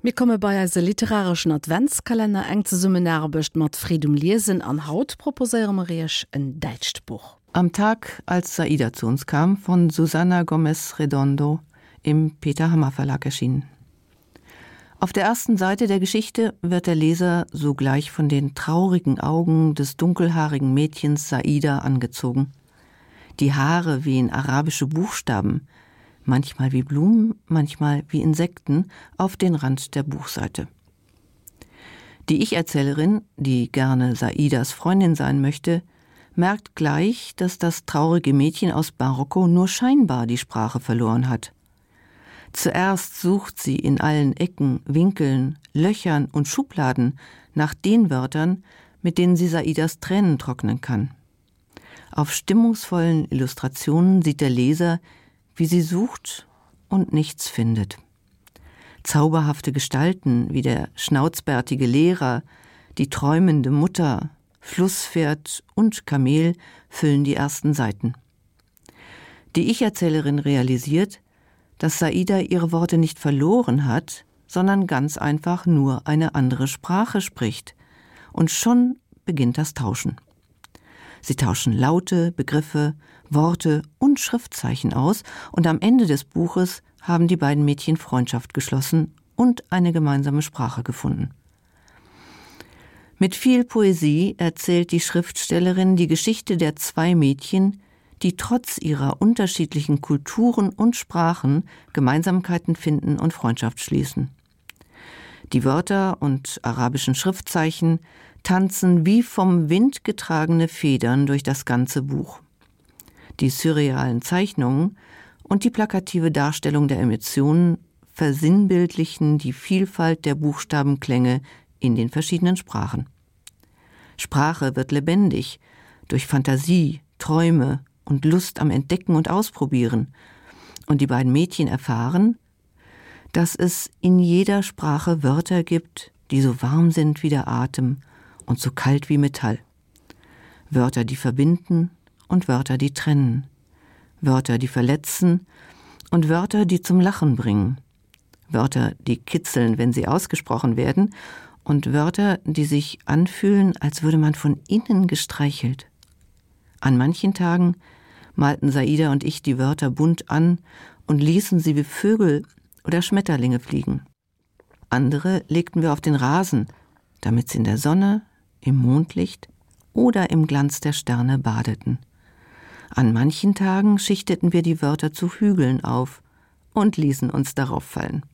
Mir komme bei se literarischen Adventskalender eng ze summen erbecht mat Friedum Lisen an Haut proposéieremrich en Deitchtbuch. Am Tag, als Saida zu uns kam, von Susanna Gomez Redondo im Peter Hammer Verlag erschienen. Auf der ersten Seite der Geschichte wird der Leser sogleich von den traurigen Augen des dunkelhaarigen Mädchens Saida angezogen. Die Haare wie in arabische Buchstaben, manchmal wie Blumen, manchmal wie Insekten auf den Rand der Buchseite. Die Ich-Erzählerin, die gerne Saidas Freundin sein möchte, merkt gleich, dass das traurige Mädchen aus Marokko nur scheinbar die Sprache verloren hat. Zuerst sucht sie in allen Ecken, Winkeln, Löchern und Schubladen nach den Wörtern, mit denen sie Saidas Tränen trocknen kann. Auf stimmungsvollen Illustrationen sieht der Leser, wie sie sucht und nichts findet. Zauberhafte Gestalten wie der schnauzbärtige Lehrer, die träumende Mutter, Flusspferd und Kamel füllen die ersten Seiten. Die Ich-Erzählerin realisiert, dass Saida ihre Worte nicht verloren hat, sondern ganz einfach nur eine andere Sprache spricht. Und schon beginnt das Tauschen. Sie tauschen Laute, Begriffe, Worte und Schriftzeichen aus, und am Ende des Buches haben die beiden Mädchen Freundschaft geschlossen und eine gemeinsame Sprache gefunden. Mit viel Poesie erzählt die Schriftstellerin die Geschichte der zwei Mädchen, die trotz ihrer unterschiedlichen Kulturen und Sprachen Gemeinsamkeiten finden und Freundschaft schließen. Die Wörter und arabischen Schriftzeichen tanzen wie vom Wind getragene Federn durch das ganze Buch. Die surrealen Zeichnungen und die plakative Darstellung der Emotionen versinnbildlichen die Vielfalt der Buchstabenklänge in den verschiedenen Sprachen. Sprache wird lebendig durch Fantasie, Träume und Lust am Entdecken und Ausprobieren, und die beiden Mädchen erfahren, dass es in jeder Sprache Wörter gibt, die so warm sind wie der Atem und so kalt wie Metall. Wörter, die verbinden und Wörter, die trennen. Wörter, die verletzen und Wörter, die zum Lachen bringen. Wörter, die kitzeln, wenn sie ausgesprochen werden und Wörter, die sich anfühlen, als würde man von innen gestreichelt. An manchen Tagen malten Saida und ich die Wörter bunt an und ließen sie wie Vögel oder Schmetterlinge fliegen. Andere legten wir auf den Rasen, damit sie in der Sonne, im Mondlicht oder im Glanz der Sterne badeten. An manchen Tagen schichteten wir die Wörter zu Hügeln auf und ließen uns darauf fallen.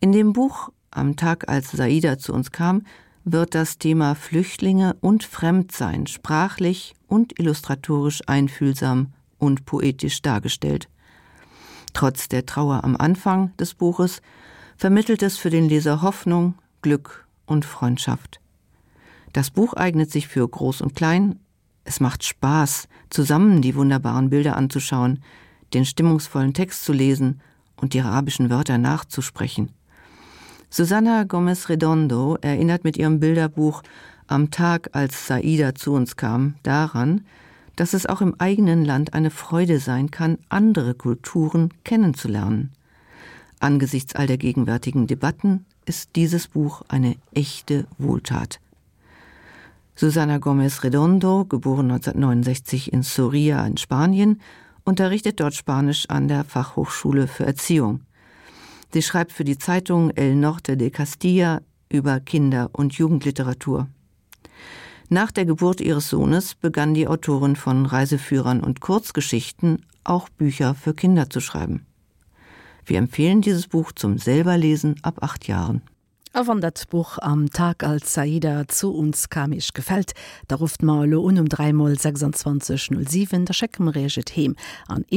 In dem Buch Am Tag, als Saida zu uns kam, wird das Thema Flüchtlinge und Fremdsein sprachlich und illustratorisch einfühlsam und poetisch dargestellt. Trotz der Trauer am Anfang des Buches vermittelt es für den Leser Hoffnung, Glück und Freundschaft. Das Buch eignet sich für groß und klein. Es macht Spaß, zusammen die wunderbaren Bilder anzuschauen, den stimmungsvollen Text zu lesen und die arabischen Wörter nachzusprechen. Susanna Gomez Redondo erinnert mit ihrem Bilderbuch am Tag, als Saida zu uns kam, daran, dass es auch im eigenen Land eine Freude sein kann, andere Kulturen kennenzulernen. Angesichts all der gegenwärtigen Debatten ist dieses Buch eine echte Wohltat. Susana Gomez Redondo, geboren 1969 in Soria in Spanien, unterrichtet dort Spanisch an der Fachhochschule für Erziehung. Sie schreibt für die Zeitung El Norte de Castilla über Kinder- und Jugendliteratur. Nach der Geburt ihres Sohnes begann die Autorin von Reiseführern und Kurzgeschichten auch Bücher für Kinder zu schreiben. Wir empfehlen dieses Buch zum selberlesen ab acht Jahren. A wann dat Buch am Tag als Saida zu uns kam ich gefällt, da ruft mal un um 3 2607 der Scheckemreget hem an